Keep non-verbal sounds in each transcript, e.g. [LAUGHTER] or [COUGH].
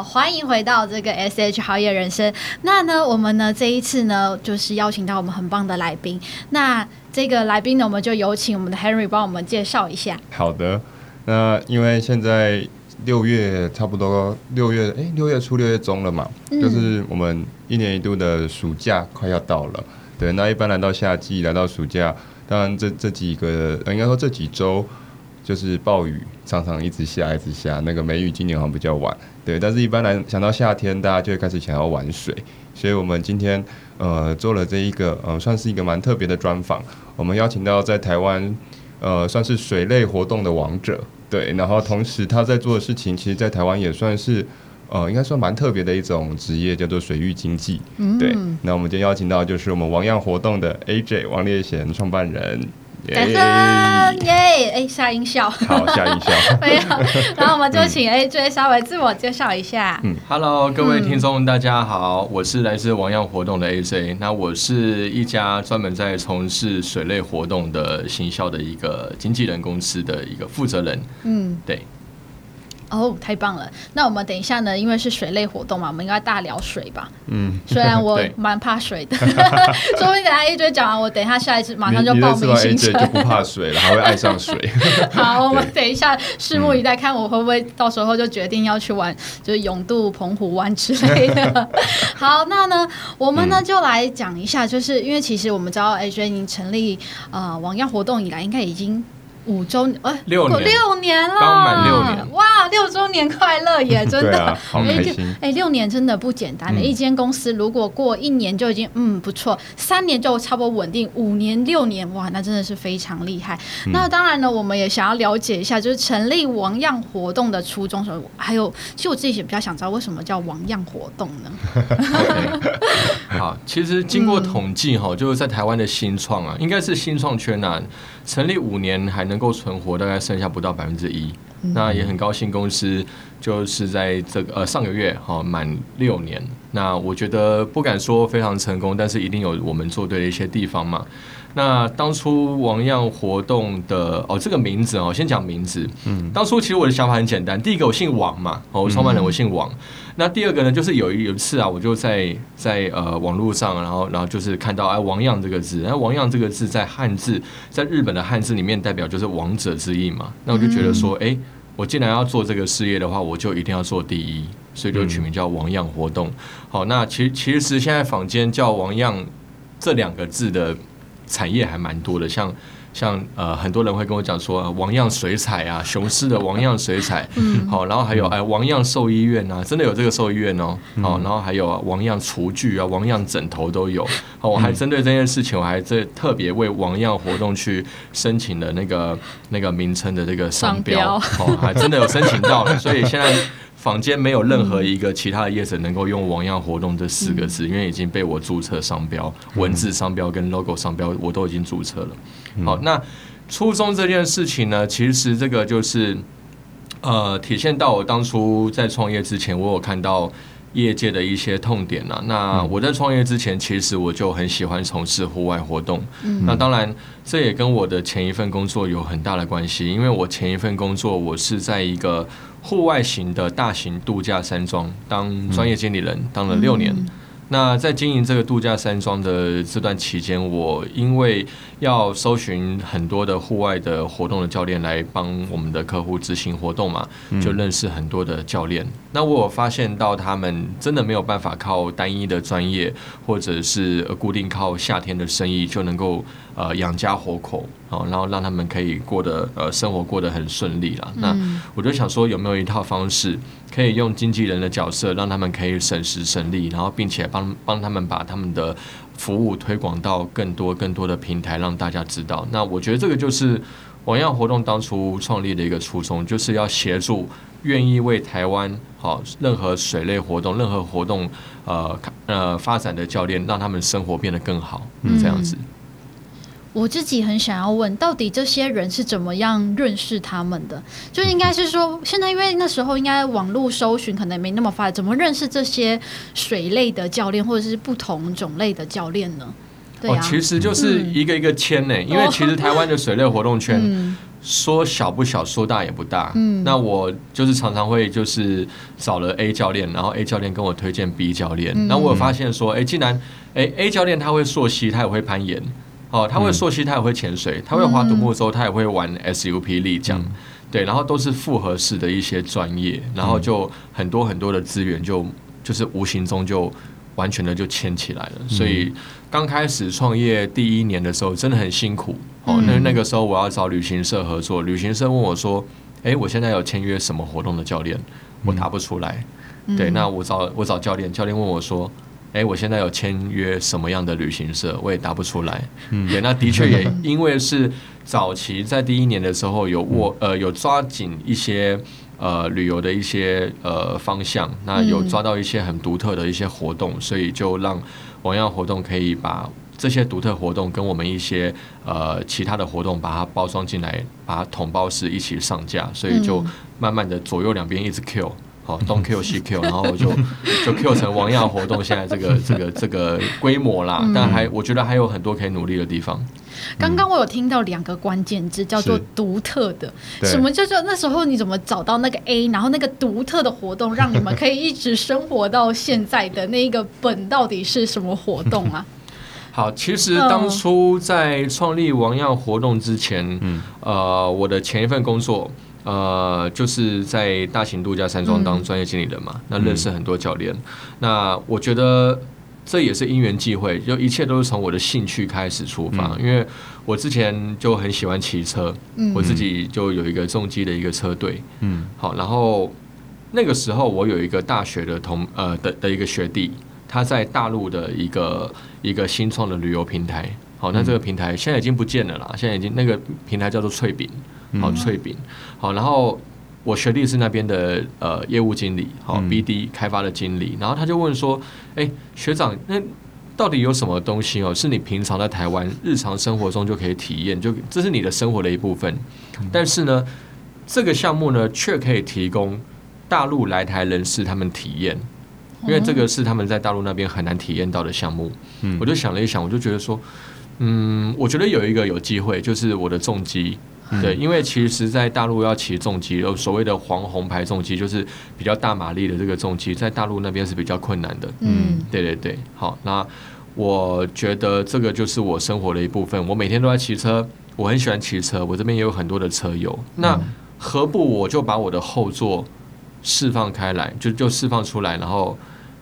好，欢迎回到这个 SH 好野人生。那呢，我们呢这一次呢，就是邀请到我们很棒的来宾。那这个来宾呢，我们就有请我们的 Henry 帮我们介绍一下。好的，那因为现在六月差不多六月，哎，六月初六月中了嘛，嗯，就是我们一年一度的暑假快要到了。对，那一般来到夏季，来到暑假，当然这这几个，应该说这几周。就是暴雨常常一直下，一直下。那个梅雨今年好像比较晚，对。但是一般来想到夏天，大家就会开始想要玩水。所以我们今天呃做了这一个呃算是一个蛮特别的专访。我们邀请到在台湾呃算是水类活动的王者，对。然后同时他在做的事情，其实在台湾也算是呃应该算蛮特别的一种职业，叫做水域经济。嗯。对。那我们今天邀请到就是我们王样活动的 AJ 王烈贤创办人。感恩耶！哎、欸，下音效，好，下音效，[LAUGHS] 没有。然后我们就请 AJ 稍微自我介绍一下。嗯，Hello，各位听众，大家好，我是来自王样活动的 AJ。那我是一家专门在从事水类活动的行销的一个经纪人公司的一个负责人。嗯，对。哦，oh, 太棒了！那我们等一下呢，因为是水类活动嘛，我们应该大聊水吧？嗯，虽然我 [LAUGHS] 蛮怕水的，对 [LAUGHS] 说不定等下 AJ 讲完，我等一下下一次马上就报名行程，就不怕水了，还会爱上水。[LAUGHS] 好，我们等一下拭目以待，看我会不会到时候就决定要去玩，就是永渡、澎湖湾之类的。好，那呢，我们呢就来讲一下，就是因为其实我们知道 AJ 已经成立呃王漾活动以来，应该已经。五周哎，六年六年了，刚满六年，哇，六周年快乐耶！[LAUGHS] 真的，啊、好开心。哎、欸，六年真的不简单的。嗯、一间公司如果过一年就已经嗯不错，三年就差不多稳定，五年六年哇，那真的是非常厉害。嗯、那当然呢，我们也想要了解一下，就是成立王样活动的初衷，还有，其实我自己也比较想知道为什么叫王样活动呢 [LAUGHS] [LAUGHS] 好，其实经过统计哈，嗯、就是在台湾的新创啊，应该是新创圈啊。成立五年还能够存活，大概剩下不到百分之一。嗯、那也很高兴，公司就是在这个呃上个月哈满六年。那我觉得不敢说非常成功，但是一定有我们做对的一些地方嘛。那当初王样活动的哦，这个名字哦，先讲名字。嗯，当初其实我的想法很简单，第一个我姓王嘛，哦，我创办人我姓王。嗯、那第二个呢，就是有一有一次啊，我就在在呃网络上，然后然后就是看到哎王样这个字，那王样这个字在汉字，在日本的汉字里面代表就是王者之意嘛。那我就觉得说，哎、嗯，我既然要做这个事业的话，我就一定要做第一，所以就取名叫王样活动。好，那其实其实现在坊间叫王样这两个字的。产业还蛮多的，像像呃很多人会跟我讲说王样水彩啊，雄狮的王样水彩，嗯，好，然后还有哎王样兽医院啊，真的有这个兽医院哦，好，然后还有王样厨具啊，王样枕头都有，好，我还针对这件事情，我还在特别为王样活动去申请了那个那个名称的这个商标，哦，还真的有申请到了，所以现在。坊间没有任何一个其他的业者能够用“王样活动”这四个字，因为已经被我注册商标、文字商标跟 logo 商标，我都已经注册了。好，那初衷这件事情呢，其实这个就是呃，体现到我当初在创业之前，我有看到业界的一些痛点啊。那我在创业之前，其实我就很喜欢从事户外活动。那当然，这也跟我的前一份工作有很大的关系，因为我前一份工作我是在一个。户外型的大型度假山庄当专业经理人，当了六年。那在经营这个度假山庄的这段期间，我因为要搜寻很多的户外的活动的教练来帮我们的客户执行活动嘛，就认识很多的教练。那我有发现到他们真的没有办法靠单一的专业，或者是固定靠夏天的生意就能够呃养家活口，然后让他们可以过得呃生活过得很顺利了。那我就想说，有没有一套方式可以用经纪人的角色，让他们可以省时省力，然后并且帮帮他们把他们的服务推广到更多更多的平台，让大家知道。那我觉得这个就是网样活动当初创立的一个初衷，就是要协助愿意为台湾好任何水类活动、任何活动呃呃发展的教练，让他们生活变得更好，嗯，这样子。我自己很想要问，到底这些人是怎么样认识他们的？就应该是说，现在因为那时候应该网络搜寻可能没那么发达，怎么认识这些水类的教练或者是不同种类的教练呢？对啊，哦，其实就是一个一个签呢，嗯，因为其实台湾的水类活动圈说小不小，说大也不大。嗯，那我就是常常会就是找了 A 教练，然后 A 教练跟我推荐 B 教练，然后我有发现说，哎，既然哎 A 教练他会溯溪，他也会攀岩。哦，他会溯溪，他也会潜水，他会划独木舟，他也会玩 SUP 立桨，对，然后都是复合式的一些专业，然后就很多很多的资源就就是无形中就完全的就牵起来了。所以刚开始创业第一年的时候真的很辛苦哦，那那个时候我要找旅行社合作，旅行社问我说：“哎，我现在有签约什么活动的教练？”我答不出来。对，那我找我找教练，教练问我说。哎，我现在有签约什么样的旅行社，我也答不出来。嗯，也，那的确也因为是早期在第一年的时候有握呃有抓紧一些呃旅游的一些呃方向，那有抓到一些很独特的一些活动，所以就让王样活动可以把这些独特活动跟我们一些呃其他的活动把它包装进来，把它统包式一起上架，所以就慢慢的左右两边一直 Q。哦，东 Q 西 Q，然后我就就 Q 成王样活动现在这个这个这个规模啦，但还我觉得还有很多可以努力的地方。刚刚我有听到两个关键字，叫做独特的。什么叫做那时候你怎么找到那个 A，然后那个独特的活动，让你们可以一直生活到现在的那一个本到底是什么活动啊？[LAUGHS] 好，其实当初在创立王样活动之前，嗯，呃，我的前一份工作。呃，就是在大型度假山庄当专业经理人嘛，嗯、那认识很多教练。嗯、那我觉得这也是因缘际会，就一切都是从我的兴趣开始出发。嗯、因为我之前就很喜欢骑车，嗯、我自己就有一个重机的一个车队。嗯，好，然后那个时候我有一个大学的同呃的的一个学弟，他在大陆的一个一个新创的旅游平台。好，那这个平台现在已经不见了啦，现在已经那个平台叫做脆饼。好，脆饼。好，然后我学弟是那边的呃业务经理，好 BD 开发的经理。然后他就问说：“哎，学长，那到底有什么东西哦？是你平常在台湾日常生活中就可以体验，就这是你的生活的一部分。但是呢，这个项目呢，却可以提供大陆来台人士他们体验，因为这个是他们在大陆那边很难体验到的项目。嗯，我就想了一想，我就觉得说，嗯，我觉得有一个有机会，就是我的重机。”对，因为其实，在大陆要骑重机，有所谓的黄红牌重机，就是比较大马力的这个重机，在大陆那边是比较困难的。嗯，对对对。好，那我觉得这个就是我生活的一部分。我每天都在骑车，我很喜欢骑车，我这边也有很多的车友。那何不我就把我的后座释放开来，就就释放出来，然后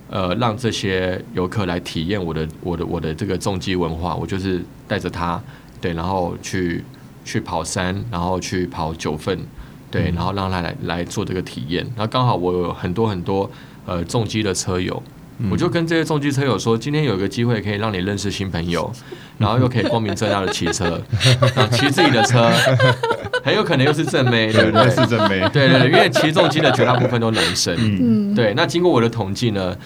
呃，让这些游客来体验我的我的我的这个重机文化。我就是带着他，对，然后去。去跑山，然后去跑九份，对，然后让他来来做这个体验。然后刚好我有很多很多呃重机的车友，我就跟这些重机车友说，今天有一个机会可以让你认识新朋友，[LAUGHS] 然后又可以光明正大的骑车，[LAUGHS] 骑自己的车，[LAUGHS] 很有可能又是正妹，对不对？是正妹，对对对，因为骑重机的绝大部分都男生，嗯，对。那经过我的统计呢，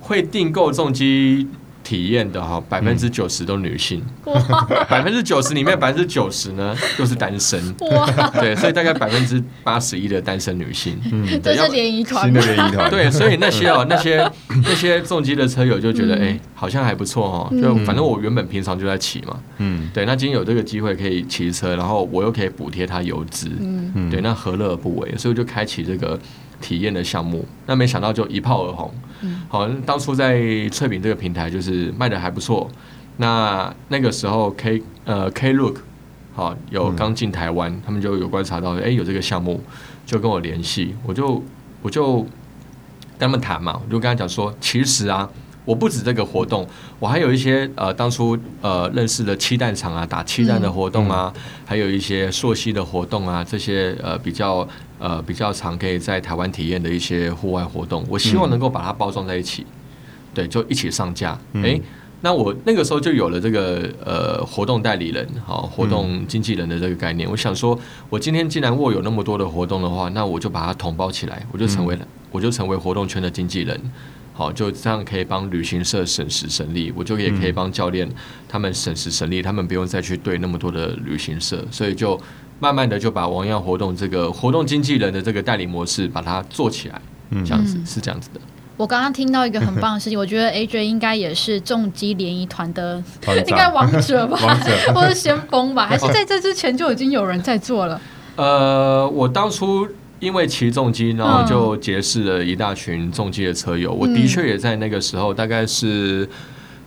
会订购重机。体验的哈，百分之九十都女性，[LAUGHS] 百分之九十里面百分之九十呢都是单身，哇。对，所以大概百分之八十一的单身女性，嗯，这是联谊团，新的联谊团，对，所以那些哦，[LAUGHS] 那些那些重机的车友就觉得，哎、欸，好像还不错哦，就反正我原本平常就在骑嘛，嗯，对，那今天有这个机会可以骑车，然后我又可以补贴他油资，嗯，对，那何乐而不为？所以我就开启这个体验的项目，那没想到就一炮而红。好，当初在脆饼这个平台就是卖的还不错。那那个时候 K 呃 Klook 好有刚进台湾，他们就有观察到，哎、有这个项目，就跟我联系，我就我就跟他们谈嘛，我就跟他讲说，其实啊。我不止这个活动，我还有一些呃，当初呃认识的漆弹场啊，打漆弹的活动啊，还有一些溯溪的活动啊，这些呃比较呃比较常可以在台湾体验的一些户外活动，我希望能够把它包装在一起，嗯、对，就一起上架。哎、嗯，那我那个时候就有了这个呃活动代理人，好活动经纪人的这个概念。嗯、我想说，我今天既然握有那么多的活动的话，那我就把它统包起来，我就成为了，嗯、我就成为活动圈的经纪人。好，就这样可以帮旅行社省时省力，我就也可以帮教练他们省时省力，他们不用再去对那么多的旅行社，所以就慢慢的就把王样活动这个活动经纪人的这个代理模式把它做起来，这样子是这样子的。我刚刚听到一个很 [LAUGHS] 棒的事情，我觉得 AJ 应该也是重机联谊团的，[LAUGHS] 应该王者吧，[LAUGHS] 者或者先锋吧，还是在这之前就已经有人在做了？呃，我当初因为骑重机，然后就结识了一大群重机的车友。嗯、我的确也在那个时候，大概是。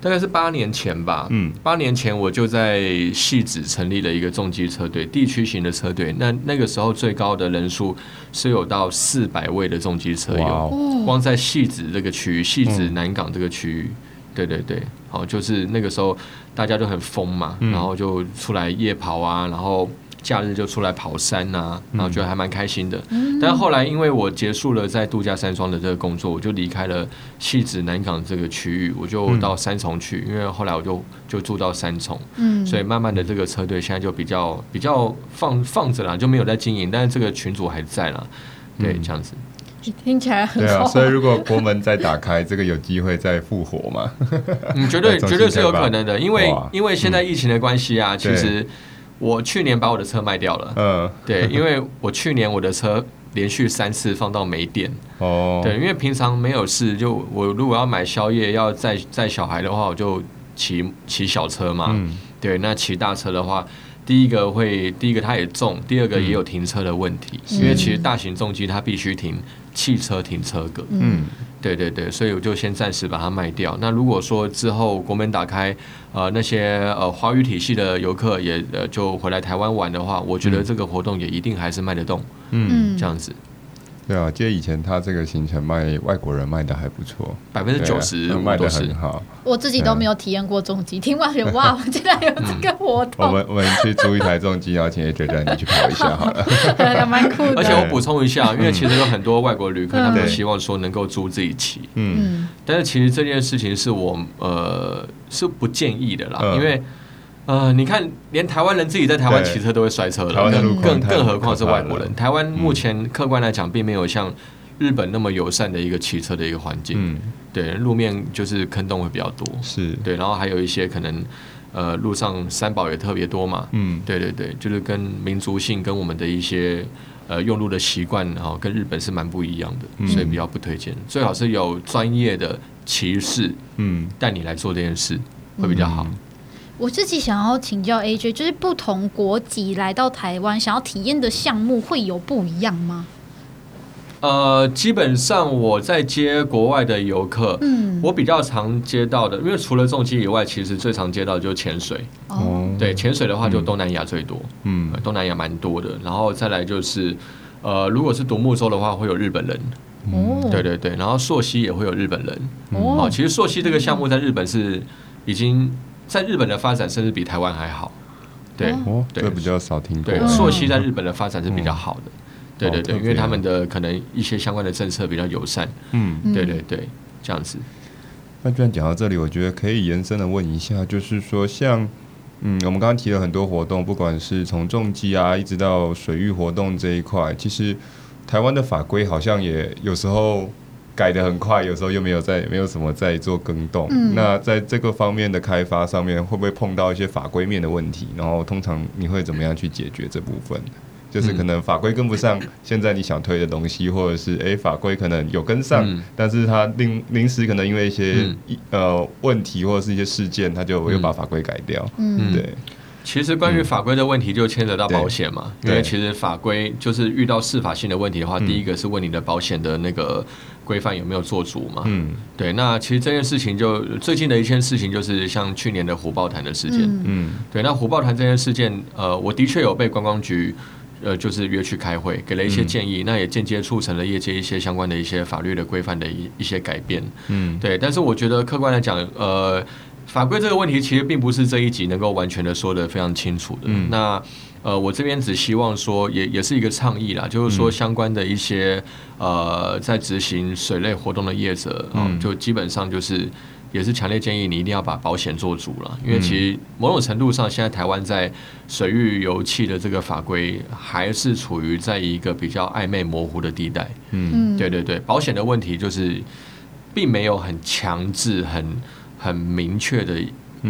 大概是八年前吧，嗯，八年前我就在戏子成立了一个重机车队，地区型的车队。那那个时候最高的人数是有到四百位的重机车友，哇光在戏子这个区域，戏子南港这个区域，嗯、对对对，好，就是那个时候大家都很疯嘛，嗯、然后就出来夜跑啊，然后。假日就出来跑山呐、啊，然后觉得还蛮开心的。嗯、但后来因为我结束了在度假山庄的这个工作，我就离开了戏子南港这个区域，我就到三重去。嗯、因为后来我就就住到三重，嗯，所以慢慢的这个车队现在就比较比较放放着啦，就没有在经营。但是这个群主还在啦，对，这样子听起来很好。对啊，所以如果国门再打开，这个有机会再复活嘛？嗯，绝对 [LAUGHS] 绝对是有可能的，因为因为现在疫情的关系啊，嗯、其实。我去年把我的车卖掉了，嗯，对，因为我去年我的车连续三次放到没电，哦，对，因为平常没有事，就我如果要买宵夜要载载小孩的话，我就骑骑小车嘛，嗯，对，那骑大车的话，第一个会，第一个它也重，第二个也有停车的问题，嗯，因为其实大型重机它必须停汽车停车格，嗯。对对对，所以我就先暂时把它卖掉。那如果说之后国门打开，呃，那些呃华语体系的游客也呃就回来台湾玩的话，我觉得这个活动也一定还是卖得动。嗯，这样子。对啊，记得以前他这个行程卖外国人卖的还不错，百分之九十卖的很好。我自己都没有体验过重机，听完觉得哇，[LAUGHS] 竟然有这个活动。我们我们去租一台重机，然后请 AJ 带你去跑一下好了，蛮酷的。而且我补充一下，因为其实有很多外国旅客，他们希望说能够租自己骑，嗯，但是其实这件事情是我呃是不建议的啦，因为。呃，你看，连台湾人自己在台湾骑车都会摔车了，更更更何况是外国人。台湾目前客观来讲，并没有像日本那么友善的一个骑车的一个环境。嗯，对，路面就是坑洞会比较多，是对，然后还有一些可能，呃，路上三宝也特别多嘛。嗯，对对对，就是跟民族性跟我们的一些呃用路的习惯，然后跟日本是蛮不一样的，所以比较不推荐。最好是有专业的骑士，嗯，带你来做这件事会比较好。我自己想要请教 AJ，就是不同国籍来到台湾，想要体验的项目会有不一样吗？呃，基本上我在接国外的游客，嗯，我比较常接到的，因为除了重机以外，其实最常接到的就是潜水。哦，对，潜水的话就东南亚最多，嗯，东南亚蛮多的，然后再来就是，呃，如果是独木舟的话，会有日本人。哦，对对对，然后溯溪也会有日本人。哦，其实溯溪这个项目在日本是已经。在日本的发展甚至比台湾还好，对，对，比较少听过。对，溯溪在日本的发展是比较好的，对对对，因为他们的可能一些相关的政策比较友善，嗯，对对对，这样子。那既然讲到这里，我觉得可以延伸的问一下，就是说，像，嗯，我们刚刚提了很多活动，不管是从重机啊，一直到水域活动这一块，其实台湾的法规好像也有时候。改的很快，有时候又没有在没有什么在做更动。嗯、那在这个方面的开发上面，会不会碰到一些法规面的问题？然后通常你会怎么样去解决这部分？就是可能法规跟不上现在你想推的东西，或者是诶、欸、法规可能有跟上，嗯、但是它临临时可能因为一些、嗯、呃问题或者是一些事件，他就又把法规改掉。嗯，对。其实关于法规的问题，就牵扯到保险嘛。因为其实法规就是遇到司法性的问题的话，第一个是问你的保险的那个规范有没有做足嘛。嗯，对。那其实这件事情就最近的一件事情，就是像去年的虎豹潭的事件。嗯，对。那虎豹潭这件事件，呃，我的确有被观光局呃，就是约去开会，给了一些建议。那也间接促成了业界一些相关的一些法律的规范的一一些改变。嗯，对。但是我觉得客观来讲，呃。法规这个问题其实并不是这一集能够完全的说的非常清楚的。嗯、那呃，我这边只希望说也，也也是一个倡议啦，就是说相关的一些呃，在执行水类活动的业者啊，嗯、就基本上就是也是强烈建议你一定要把保险做足了，因为其实某种程度上，现在台湾在水域油气的这个法规还是处于在一个比较暧昧模糊的地带。嗯，对对对，保险的问题就是并没有很强制、很很明确的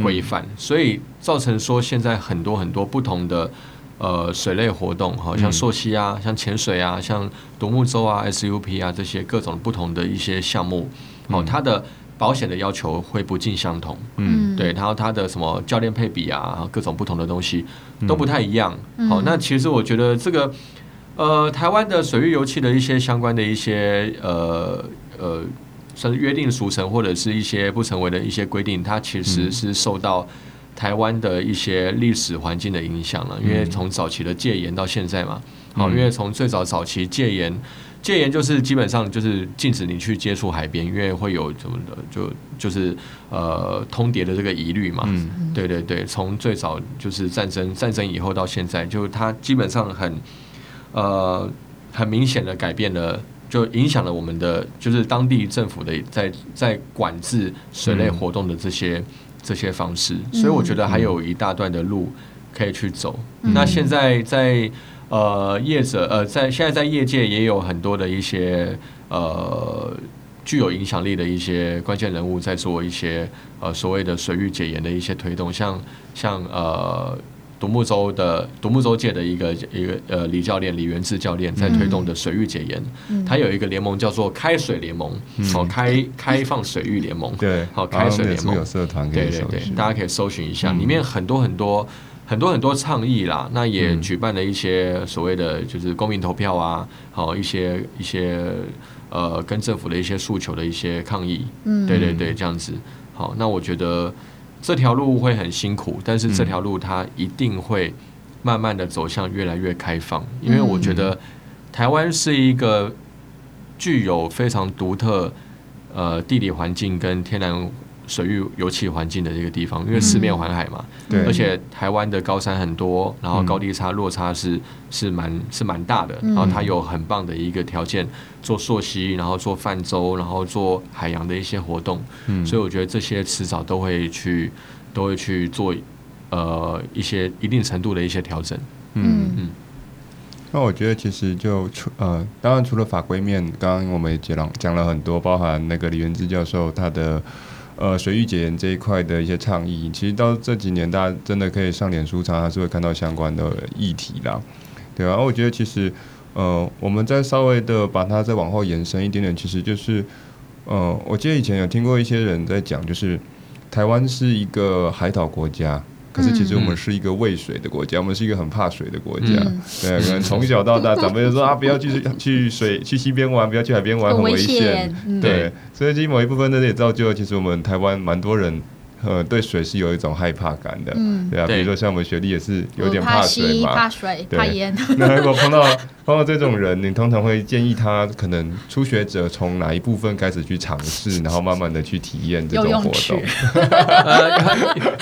规范，所以造成说现在很多很多不同的。呃，水类活动，好像溯溪啊，嗯、像潜水啊，像独木舟啊、SUP 啊这些各种不同的一些项目，哦，它的保险的要求会不尽相同，嗯，对，然后它的什么教练配比啊，各种不同的东西都不太一样。好、嗯，那其实我觉得这个，呃，台湾的水域油气的一些相关的一些呃呃，算是约定俗成或者是一些不成为的一些规定，它其实是受到。台湾的一些历史环境的影响了，因为从早期的戒严到现在嘛，好，因为从最早早期戒严，戒严就是基本上就是禁止你去接触海边，因为会有什么的，就就是呃通牒的这个疑虑嘛，对对对，从最早就是战争，战争以后到现在，就它基本上很呃很明显的改变了，就影响了我们的就是当地政府的在在管制水类活动的这些。这些方式，所以我觉得还有一大段的路可以去走。嗯、那现在在呃业者呃在现在在业界也有很多的一些呃具有影响力的一些关键人物在做一些呃所谓的水域解严的一些推动，像像呃。独木舟的独木舟界的一个一个呃李教练李元志教练在推动的水域解严，嗯、他有一个联盟叫做开水联盟，好、嗯、开开放水域联盟，对，好开水联盟。有社团，对对对，大家可以搜寻一下，嗯、里面很多很多很多很多倡议啦，那也举办了一些所谓的就是公民投票啊，好一些一些呃跟政府的一些诉求的一些抗议，嗯，对对对，这样子，好，那我觉得。这条路会很辛苦，但是这条路它一定会慢慢的走向越来越开放，因为我觉得台湾是一个具有非常独特呃地理环境跟天然。水域油气环境的这个地方，因为四面环海嘛，对，而且台湾的高山很多，然后高低差落差是是蛮是蛮大的，然后它有很棒的一个条件做溯溪，然后做泛舟，然后做海洋的一些活动，嗯所以我觉得这些迟早都会去都会去做呃一些一定程度的一些调整，嗯嗯。那我觉得其实就除呃，当然除了法规面，刚刚我们也讲了讲了很多，包含那个李元志教授他的。呃，水域解严这一块的一些倡议，其实到这几年，大家真的可以上脸书查，还是会看到相关的议题啦，对啊，我觉得其实，呃，我们再稍微的把它再往后延伸一点点，其实就是，呃，我记得以前有听过一些人在讲，就是台湾是一个海岛国家。可是其实我们是一个畏水的国家，我们是一个很怕水的国家。嗯、对，可能从小到大，长辈就说啊，不要去去水去溪边玩，不要去海边玩，很危险。嗯、对，所以其实某一部分呢也造就了，其实我们台湾蛮多人。呃，对水是有一种害怕感的，嗯，对啊，比如说像我们学弟也是有点怕水嘛，怕水，怕盐。[LAUGHS] 那如果碰到碰到这种人，你通常会建议他，可能初学者从哪一部分开始去尝试，然后慢慢的去体验这种活动。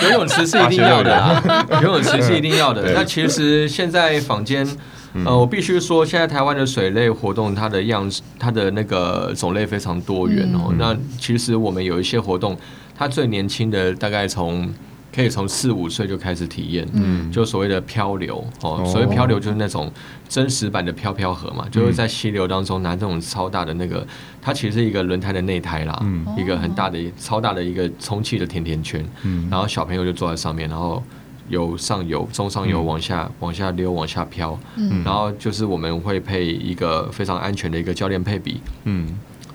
[LAUGHS] 游泳池是一定要的啊，游泳池是一定要的。那其实现在坊间，呃，我必须说，现在台湾的水类活动，它的样式，它的那个种类非常多元哦。那其实我们有一些活动。他最年轻的大概从可以从四五岁就开始体验，嗯，就所谓的漂流哦，所谓漂流就是那种真实版的漂漂河嘛，就是在溪流当中拿这种超大的那个，它其实是一个轮胎的内胎啦，嗯，一个很大的超大的一个充气的甜甜圈，嗯，然后小朋友就坐在上面，然后由上游、中上游往下往下溜、往下漂，嗯，然后就是我们会配一个非常安全的一个教练配比，嗯。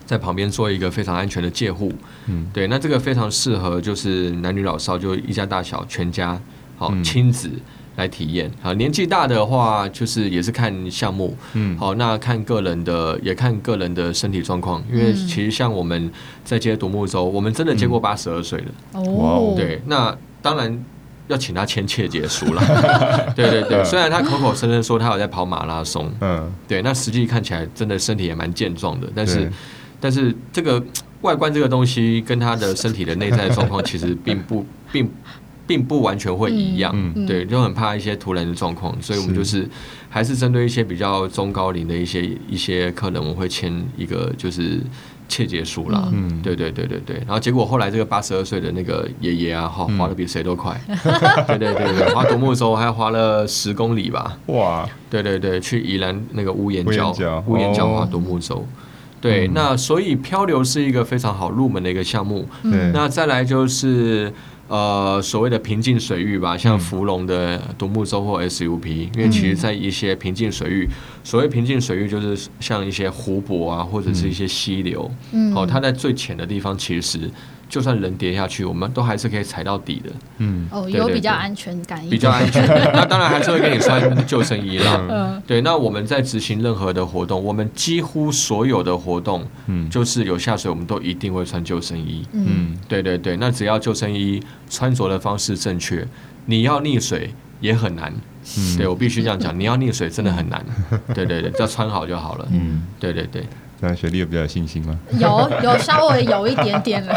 在旁边做一个非常安全的介护，嗯，对，那这个非常适合就是男女老少就一家大小全家好亲子来体验。好。年纪大的话就是也是看项目，嗯，好，那看个人的也看个人的身体状况，因为其实像我们在接独木舟，我们真的接过八十二岁的哦，对，那当然要请他签切结束了，[LAUGHS] 对对对，虽然他口口声声说他有在跑马拉松，嗯，对，那实际看起来真的身体也蛮健壮的，但是。但是这个外观这个东西跟他的身体的内在状况其实 [LAUGHS] 并不并并不完全会一样，嗯、对，就很怕一些突然的状况，所以我们就是还是针对一些比较中高龄的一些一些客人，我会签一个就是切结书啦。嗯，对对对对对。然后结果后来这个八十二岁的那个爷爷啊，哈，滑的比谁都快。对对对对，滑独木舟还滑了十公里吧。哇！对对对，去宜兰那个屋檐礁，屋檐礁滑独木舟。对，那所以漂流是一个非常好入门的一个项目。对，那再来就是。呃，所谓的平静水域吧，像福隆的独木舟或 SUP，因为其实，在一些平静水域，所谓平静水域就是像一些湖泊啊，或者是一些溪流，嗯，哦，它在最浅的地方，其实。就算人跌下去，我们都还是可以踩到底的。嗯，哦，有比较安全感一点，比较安全。[LAUGHS] 那当然还是会给你穿救生衣啦。嗯，对。那我们在执行任何的活动，我们几乎所有的活动，嗯，就是有下水，我们都一定会穿救生衣。嗯，对对对。那只要救生衣穿着的方式正确，你要溺水也很难。嗯，对我必须这样讲，你要溺水真的很难。[LAUGHS] 对对对，只要穿好就好了。嗯，对对对。那学历有比较有信心吗？有，有稍微有一点点了。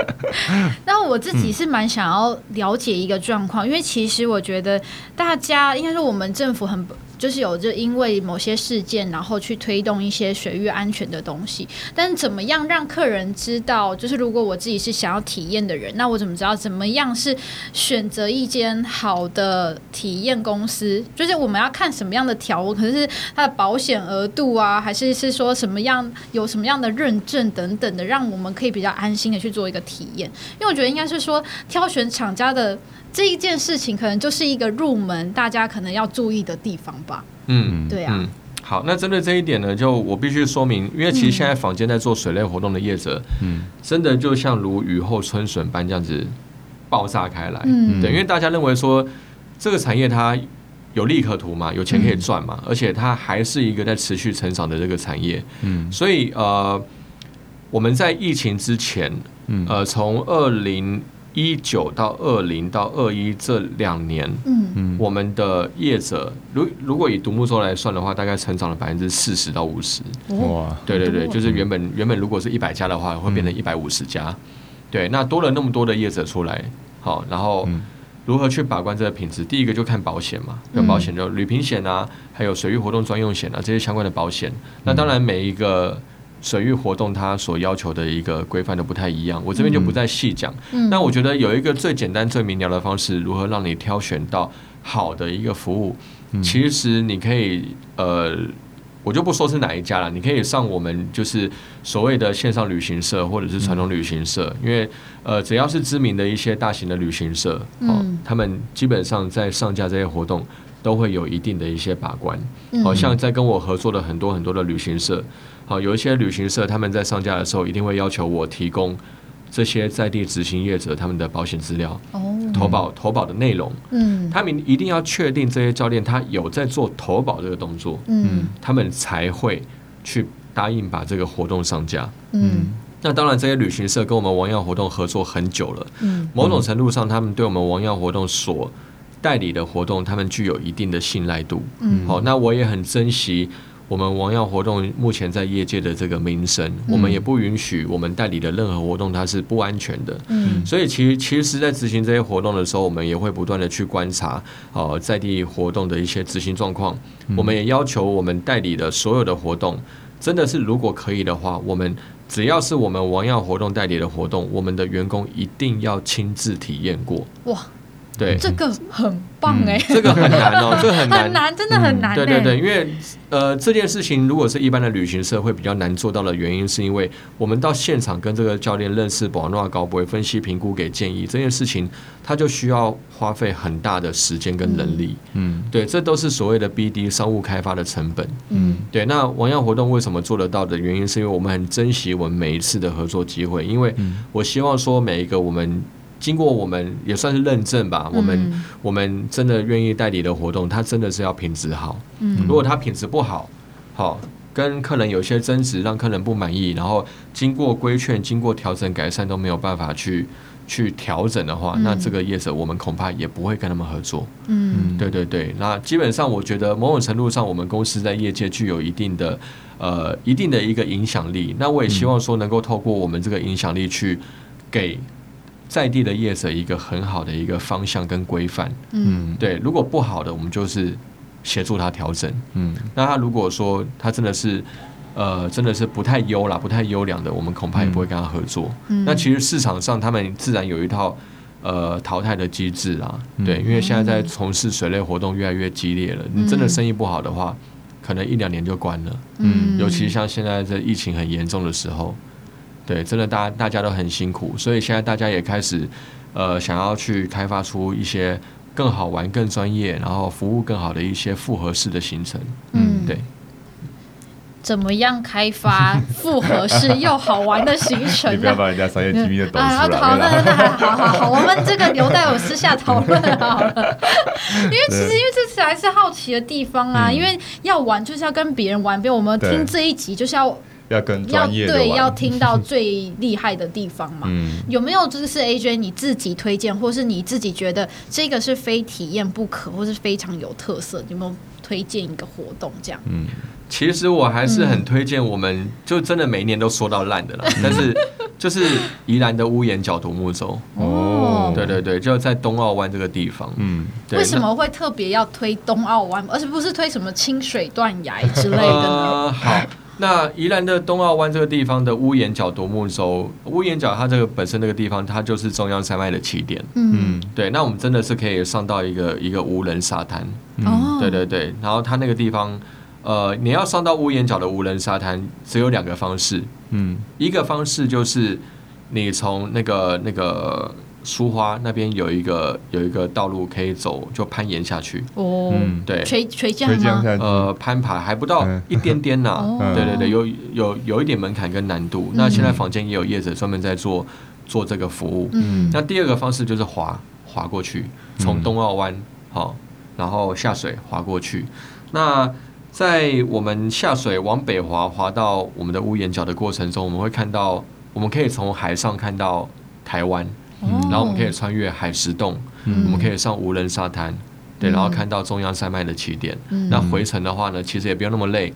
[LAUGHS] 那我自己是蛮想要了解一个状况，因为其实我觉得大家应该说我们政府很。就是有就因为某些事件，然后去推动一些水域安全的东西。但是怎么样让客人知道？就是如果我自己是想要体验的人，那我怎么知道怎么样是选择一间好的体验公司？就是我们要看什么样的条文，可是它的保险额度啊，还是是说什么样有什么样的认证等等的，让我们可以比较安心的去做一个体验。因为我觉得应该是说挑选厂家的。这一件事情可能就是一个入门，大家可能要注意的地方吧。嗯，对啊。嗯，好，那针对这一点呢，就我必须说明，因为其实现在坊间在做水类活动的业者，嗯，真的就像如雨后春笋般这样子爆炸开来。嗯，对，因为大家认为说这个产业它有利可图嘛，有钱可以赚嘛，嗯，而且它还是一个在持续成长的这个产业。嗯，所以呃，我们在疫情之前，嗯，呃，从二零。一九到二零到二一这两年，嗯嗯，我们的业者，如如果以独木舟来算的话，大概成长了百分之四十到五十。哇，对对对，就是原本原本如果是一百家的话，会变成一百五十家。对，那多了那么多的业者出来，好，然后如何去把关这个品质？第一个就看保险嘛，有保险就旅平险啊，还有水域活动专用险啊，这些相关的保险。那当然每一个。水域活动它所要求的一个规范都不太一样，我这边就不再细讲。那、嗯、我觉得有一个最简单、最明了的方式，如何让你挑选到好的一个服务？嗯、其实你可以，呃，我就不说是哪一家了，你可以上我们就是所谓的线上旅行社或者是传统旅行社，嗯、因为呃，只要是知名的一些大型的旅行社，哦，嗯、他们基本上在上架这些活动都会有一定的一些把关。好、嗯、像在跟我合作的很多很多的旅行社。好，有一些旅行社他们在上架的时候，一定会要求我提供这些在地执行业者他们的保险资料，哦，投保投保的内容，嗯，他们一定要确定这些教练他有在做投保这个动作，嗯，他们才会去答应把这个活动上架，嗯，那当然这些旅行社跟我们王耀活动合作很久了，嗯，某种程度上他们对我们王耀活动所代理的活动，他们具有一定的信赖度，嗯，好，那我也很珍惜。我们王耀活动目前在业界的这个名声，我们也不允许我们代理的任何活动它是不安全的。嗯，所以其实其实，在执行这些活动的时候，我们也会不断的去观察，呃，在地活动的一些执行状况。我们也要求我们代理的所有的活动，真的是如果可以的话，我们只要是我们王耀活动代理的活动，我们的员工一定要亲自体验过。哇！对，这个很棒哎、欸，这个很难哦，这个很难，[LAUGHS] 很难，真的很难、欸。对对对，因为呃，这件事情如果是一般的旅行社会比较难做到的原因，是因为我们到现场跟这个教练认识，保诺高不会分析、评估、给建议，这件事情他就需要花费很大的时间跟能力。嗯，对，这都是所谓的 BD 商务开发的成本。嗯，对。那王样活动为什么做得到的原因，是因为我们很珍惜我们每一次的合作机会，因为我希望说每一个我们。经过我们也算是认证吧，我们、嗯、我们真的愿意代理的活动，它真的是要品质好。嗯，如果它品质不好，好跟客人有些争执，让客人不满意，然后经过规劝、经过调整、改善都没有办法去去调整的话，嗯、那这个业者我们恐怕也不会跟他们合作。嗯，对对对。那基本上我觉得某种程度上，我们公司在业界具有一定的呃一定的一个影响力。那我也希望说，能够透过我们这个影响力去给。在地的业者一个很好的一个方向跟规范，嗯，对。如果不好的，我们就是协助他调整，嗯。那他如果说他真的是呃，真的是不太优啦，不太优良的，我们恐怕也不会跟他合作。嗯、那其实市场上他们自然有一套呃淘汰的机制啦，嗯、对，因为现在在从事水类活动越来越激烈了，嗯、你真的生意不好的话，可能一两年就关了。嗯，尤其像现在这疫情很严重的时候，对，真的大家大家都很辛苦，所以现在大家也开始呃想要去开发出一些更好玩、更专业，然后服务更好的一些复合式的行程。嗯，对。怎么样开发 [LAUGHS] 复合式又好玩的行程？[LAUGHS] 你不要把人家商业机密的抖出来。啊，好，那那好好好，我们这个留待我私下讨论好了。[LAUGHS] 因为其实因为这次还是好奇的地方啊，因为要玩就是要跟别人玩，比如我们听这一集就是要要跟专业对要听到最厉害的地方嘛。[LAUGHS] 嗯，有没有就是 AJ 你自己推荐，或是你自己觉得这个是非体验不可，或是非常有特色？有没有推荐一个活动这样？嗯。其实我还是很推荐，我们就真的每一年都说到烂的了。[LAUGHS] 但是就是宜兰的屋檐角独木舟哦，对对对，就在东澳湾这个地方。嗯，为什么会特别要推东澳湾，而且不是推什么清水断崖之类的呢？呃，好，那宜兰的东澳湾这个地方的屋檐角独木舟，屋檐角它这个本身那个地方，它就是中央山脉的起点。嗯，对，那我们真的是可以上到一个一个无人沙滩。哦，对对对，然后它那个地方。呃，你要上到屋檐角的无人沙滩，只有两个方式。嗯，一个方式就是你从那个那个苏花那边有一个有一个道路可以走，就攀岩下去。哦，嗯、对，垂垂降吗？呃，攀爬还不到一点点呐、啊。嗯、对对对，有有有一点门槛跟难度。嗯、那现在房间也有业者专门在做做这个服务。嗯，那第二个方式就是滑滑过去，从东澳湾好，然后下水滑过去。那在我们下水往北滑，滑到我们的屋檐角的过程中，我们会看到，我们可以从海上看到台湾，嗯、然后我们可以穿越海石洞，嗯、我们可以上无人沙滩，对，然后看到中央山脉的起点。嗯、那回程的话呢，其实也不用那么累，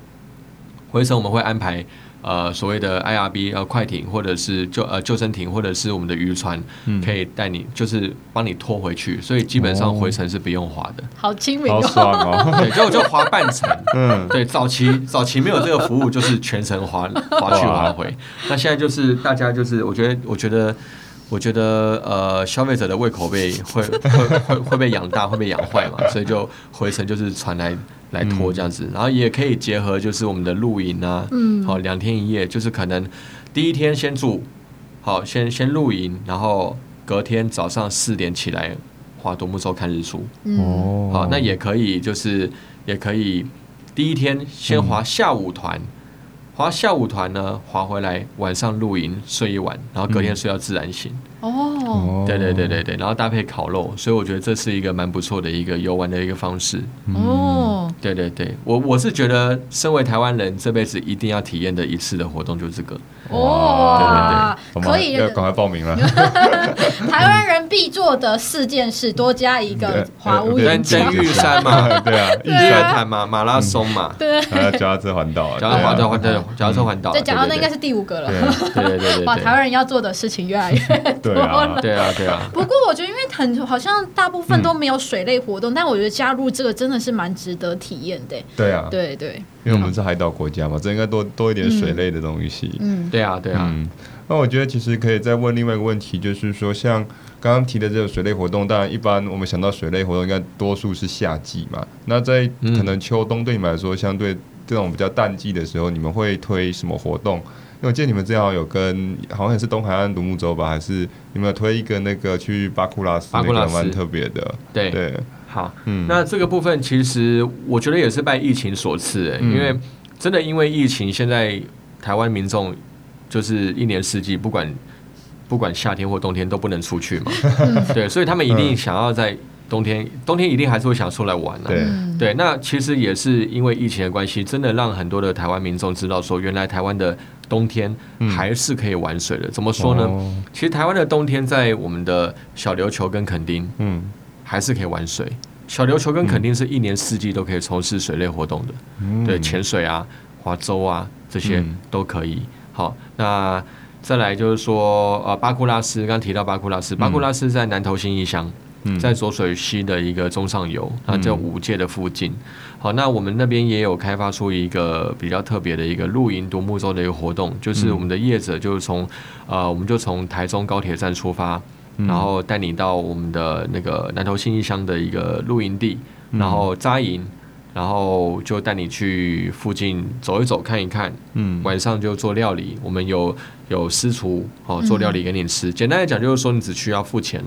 回程我们会安排。呃，所谓的 IRB 呃快艇，或者是救呃救生艇，或者是我们的渔船，嗯、可以带你，就是帮你拖回去，所以基本上回程是不用划的。好亲民哦，好爽哦！[LAUGHS] 对，就就划半程。[LAUGHS] 嗯，对，早期早期没有这个服务，就是全程划划去划回。那现在就是大家就是，我觉得我觉得我觉得呃，消费者的胃口被会 [LAUGHS] 会会会被养大，会被养坏嘛，[LAUGHS] 所以就回程就是船来。来拖这样子，然后也可以结合就是我们的露营啊，嗯。好两天一夜，就是可能第一天先住，好先先露营，然后隔天早上四点起来划独木舟看日出，哦，好那也可以就是也可以第一天先划下午团，划下午团呢划回来晚上露营睡一晚，然后隔天睡到自然醒。哦，对对对对对，然后搭配烤肉，所以我觉得这是一个蛮不错的一个游玩的一个方式。哦，对对对，我我是觉得身为台湾人，这辈子一定要体验的一次的活动就是这个。哇，对对对，可以，要赶快报名了。[LAUGHS] 台湾人必做的四件事，多加一个华屋檐登玉山嘛，[LAUGHS] [LAUGHS] 对啊，玉山潭嘛，马拉松嘛，对，还有脚踏车环岛，脚踏环岛环对，脚踏车环岛。对，讲到那应该是第五个了。对对对对，哇，台湾人要做的事情越来越多。对啊，[LAUGHS] 对啊，对啊。不过我觉得，因为很好像大部分都没有水类活动，但我觉得加入这个真的是蛮值得体验的。对啊，对对，因为我们是海岛国家嘛，这应该多多一点水类的东西。嗯，对啊，对啊。那我觉得其实可以再问另外一个问题，就是说，像刚刚提的这个水类活动，当然一般我们想到水类活动，应该多数是夏季嘛。那在可能秋冬对你们来说，相对这种比较淡季的时候，你们会推什么活动？因为我记得你们之前好有跟，好像也是东海岸独木舟吧，还是你们有推一个那个去巴库拉斯，那个蛮特别的。对。对，好，嗯，那这个部分其实我觉得也是拜疫情所赐，嗯、因为真的因为疫情，现在台湾民众就是一年四季，不管不管夏天或冬天都不能出去嘛，[LAUGHS] 对，所以他们一定想要在。冬天，冬天一定还是会想出来玩的、啊。对，对，那其实也是因为疫情的关系，真的让很多的台湾民众知道说，原来台湾的冬天还是可以玩水的。嗯、怎么说呢？哦、其实台湾的冬天在我们的小琉球跟垦丁，嗯，还是可以玩水。小琉球跟垦丁是一年四季都可以从事水类活动的，嗯、对，潜水啊、划舟啊这些都可以。好，那再来就是说，呃，巴库拉斯刚刚提到巴库拉斯，巴库拉斯在南投新义乡。在浊水溪的一个中上游，那叫五界的附近。好，那我们那边也有开发出一个比较特别的一个露营独木舟的一个活动，就是我们的业者就是从呃，我们就从台中高铁站出发，然后带你到我们的那个南投信义乡的一个露营地，然后扎营。然后就带你去附近走一走，看一看。嗯，晚上就做料理，我们有有私厨哦，做料理给你吃。嗯、简单来讲，就是说你只需要付钱，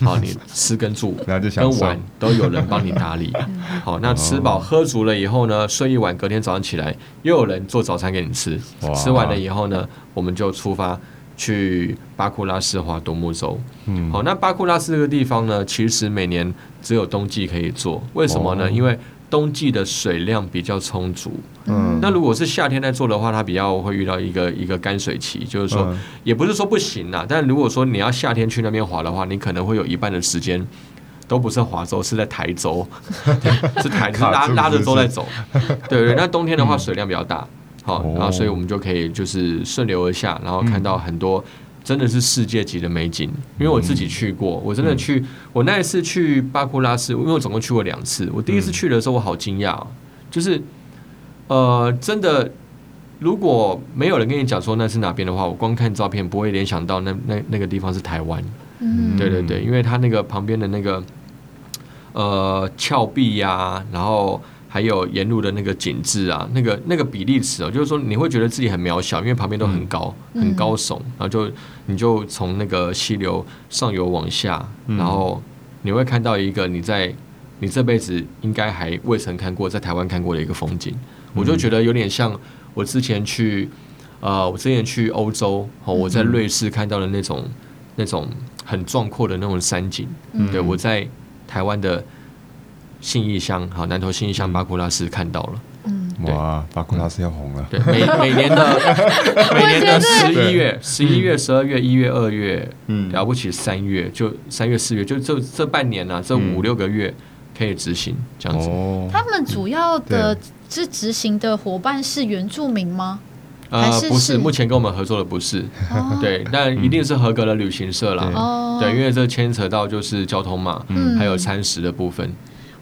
好，你吃跟住 [LAUGHS] 跟玩都有人帮你打理。好，那吃饱喝足了以后呢，睡一晚，隔天早上起来又有人做早餐给你吃。吃完了以后呢，我们就出发去巴库拉斯花独木舟。嗯，好，那巴库拉斯这个地方呢，其实每年只有冬季可以做，为什么呢？因为冬季的水量比较充足，嗯，那如果是夏天在做的话，它比较会遇到一个一个干水期，就是说，嗯、也不是说不行啦，但如果说你要夏天去那边滑的话，你可能会有一半的时间都不是划舟，是在台州，[LAUGHS] 是台是拉拉着舟在走，对对。那冬天的话水量比较大，好，然后所以我们就可以就是顺流而下，然后看到很多。真的是世界级的美景，因为我自己去过，我真的去，我那一次去巴库拉斯，因为我总共去过两次。我第一次去的时候，我好惊讶，就是，呃，真的，如果没有人跟你讲说那是哪边的话，我光看照片不会联想到那那那个地方是台湾。嗯，对对对，因为它那个旁边的那个，呃，峭壁呀，然后。还有沿路的那个景致啊，那个那个比例尺哦，就是说你会觉得自己很渺小，因为旁边都很高，嗯、很高耸，然后就你就从那个溪流上游往下，嗯、然后你会看到一个你在你这辈子应该还未曾看过，在台湾看过的一个风景，我就觉得有点像我之前去呃，我之前去欧洲哦，我在瑞士看到的那种那种很壮阔的那种山景，嗯、对我在台湾的。信义乡，好，南投信义乡巴库拉斯看到了，嗯，哇，巴库拉斯要红了，对，每 [LAUGHS] 每年的 [LAUGHS] 每年的十一月、十一月、十二月、一月、二月，嗯，了不起三月，就三月、四月，就这这半年呢，这五六个月可以执行这样子。他们主要的是执行的伙伴是原住民吗？呃，不是，目前跟我们合作的不是，[LAUGHS] 对，但一定是合格的旅行社啦，对，因为这牵扯到就是交通嘛，嗯，还有餐食的部分。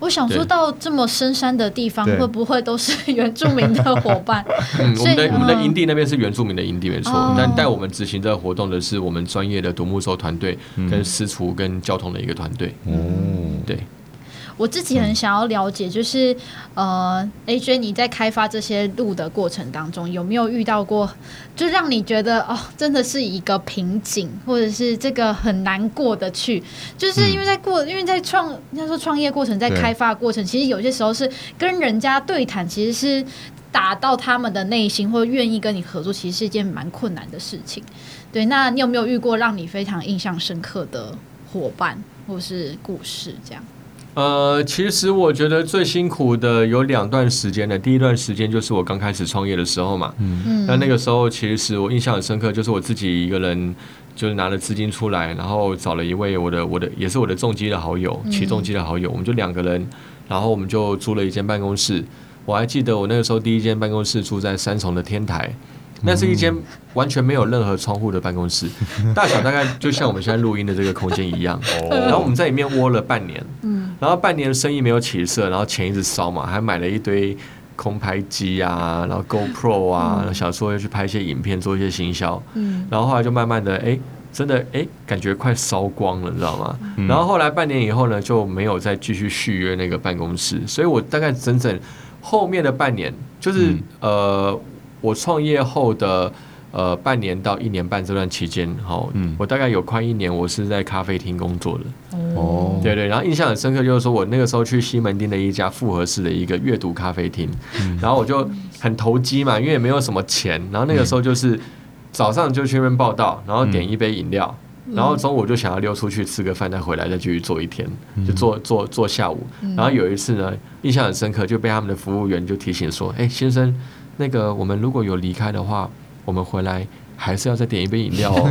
我想说到这么深山的地方，会不会都是 [LAUGHS] 原住民的伙伴？[LAUGHS] 嗯，我们的我们的营地那边是原住民的营地没错，但带我们执行这个活动的是我们专业的独木舟团队，跟私厨跟交通的一个团队。哦，对。我自己很想要了解，就是呃，AJ 你在开发这些路的过程当中，有没有遇到过，就让你觉得哦，真的是一个瓶颈，或者是这个很难过的去，就是因为在过，因为在创，应该说创业过程，在开发过程，其实有些时候是跟人家对谈，其实是打到他们的内心，或愿意跟你合作，其实是一件蛮困难的事情。对，那你有没有遇过让你非常印象深刻的伙伴或是故事这样？呃，其实我觉得最辛苦的有两段时间的。第一段时间就是我刚开始创业的时候嘛，嗯，那那个时候其实我印象很深刻，就是我自己一个人，就是拿了资金出来，然后找了一位我的我的也是我的重机的好友，骑重机的好友，我们就两个人，然后我们就租了一间办公室。我还记得我那个时候第一间办公室住在三重的天台。那是一间完全没有任何窗户的办公室，大小大概就像我们现在录音的这个空间一样。然后我们在里面窝了半年，然后半年生意没有起色，然后钱一直烧嘛，还买了一堆空拍机啊，然后 GoPro 啊，想说要去拍一些影片，做一些行销。然后后来就慢慢的，哎，真的哎，感觉快烧光了，你知道吗？然后后来半年以后呢，就没有再继续续约那个办公室，所以我大概整整后面的半年，就是呃。我创业后的呃半年到一年半这段期间，好，嗯，我大概有快一年，我是在咖啡厅工作的。哦，对对，然后印象很深刻，就是说我那个时候去西门町的一家复合式的一个阅读咖啡厅，嗯、然后我就很投机嘛，因为也没有什么钱，然后那个时候就是早上就去那边报道，然后点一杯饮料，嗯、然后中午就想要溜出去吃个饭，再回来再继续做一天，就做做做下午。然后有一次呢，印象很深刻，就被他们的服务员就提醒说：“哎，先生。”那个，我们如果有离开的话，我们回来还是要再点一杯饮料哦。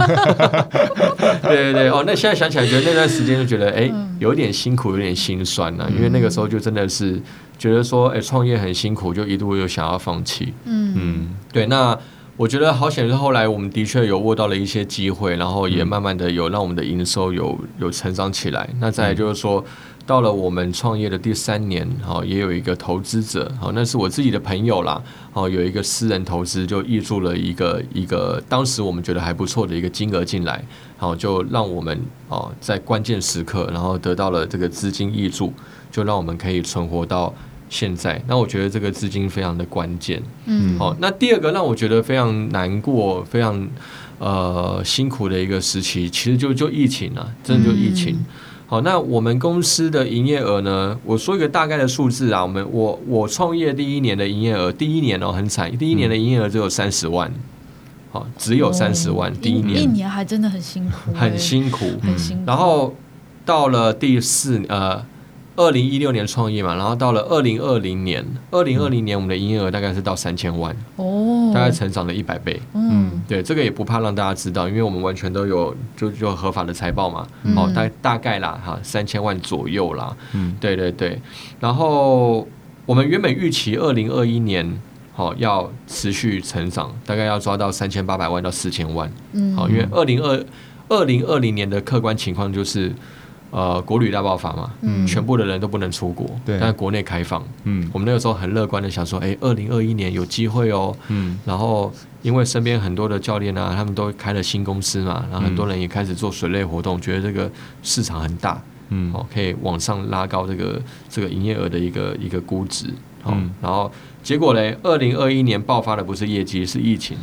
[LAUGHS] 对对对，哦，那现在想起来，觉得那段时间就觉得，哎，有点辛苦，有点心酸呐、啊。因为那个时候就真的是觉得说，哎，创业很辛苦，就一度又想要放弃。嗯嗯，对。那我觉得好险是后来我们的确有握到了一些机会，然后也慢慢的有让我们的营收有有成长起来。那再来就是说。到了我们创业的第三年，哈，也有一个投资者，好，那是我自己的朋友啦，哦，有一个私人投资就挹注了一个一个当时我们觉得还不错的一个金额进来，好，就让我们哦在关键时刻，然后得到了这个资金挹注，就让我们可以存活到现在。那我觉得这个资金非常的关键，嗯，好，那第二个让我觉得非常难过、非常呃辛苦的一个时期，其实就就疫情啊，真的就疫情。嗯好，那我们公司的营业额呢？我说一个大概的数字啊。我们我我创业第一年的营业额，第一年哦很惨，第一年的营业额只有三十万。好，只有三十万，第一年一年还真的很辛苦，很辛苦，很辛苦。然后到了第四呃。二零一六年创业嘛，然后到了二零二零年，二零二零年我们的营业额大概是到三千万哦，大概成长了一百倍。嗯，对，这个也不怕让大家知道，因为我们完全都有就就合法的财报嘛。嗯、哦，大大概啦哈，三千万左右啦。嗯，对对对。然后我们原本预期二零二一年好、哦、要持续成长，大概要抓到三千八百万到四千万。嗯，好，因为二零二二零二零年的客观情况就是。呃，国旅大爆发嘛，嗯，全部的人都不能出国，对，但国内开放，嗯，我们那个时候很乐观的想说，哎，二零二一年有机会哦，嗯，然后因为身边很多的教练啊，他们都开了新公司嘛，然后很多人也开始做水类活动，觉得这个市场很大，嗯，哦，可以往上拉高这个这个营业额的一个一个估值，嗯，然后。结果嘞，二零二一年爆发的不是业绩，是疫情。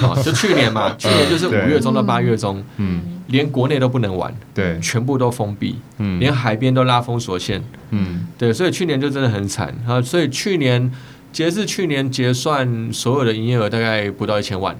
啊，就去年嘛，[LAUGHS] 去年就是五月中到八月中，嗯，连国内都不能玩，对，全部都封闭，嗯，连海边都拉封锁线，嗯，对，所以去年就真的很惨。啊。所以去年截至去年结算所有的营业额大概不到一千万，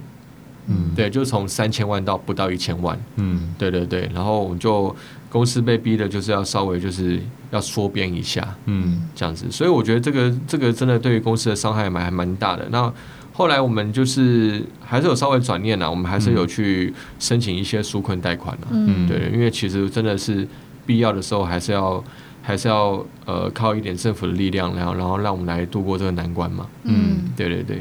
嗯，对，就从三千万到不到一千万，嗯，对对对，然后我们就。公司被逼的就是要稍微就是要缩编一下，嗯，这样子，所以我觉得这个这个真的对于公司的伤害蛮还蛮大的。那后来我们就是还是有稍微转念了，我们还是有去申请一些纾困贷款了，嗯，对，因为其实真的是必要的时候还是要还是要呃靠一点政府的力量，然后然后让我们来度过这个难关嘛，嗯，对对对。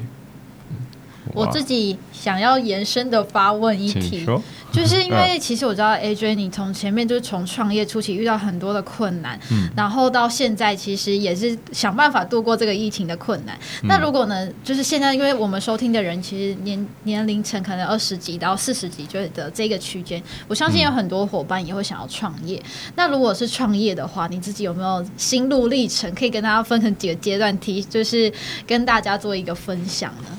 我自己想要延伸的发问一题，就是因为 [LAUGHS] 其实我知道 AJ 你从前面就是从创业初期遇到很多的困难，嗯，然后到现在其实也是想办法度过这个疫情的困难。嗯、那如果呢，就是现在因为我们收听的人其实年年龄层可能二十几到四十几岁的这个区间，我相信有很多伙伴也会想要创业。嗯、那如果是创业的话，你自己有没有心路历程可以跟大家分成几个阶段提，就是跟大家做一个分享呢？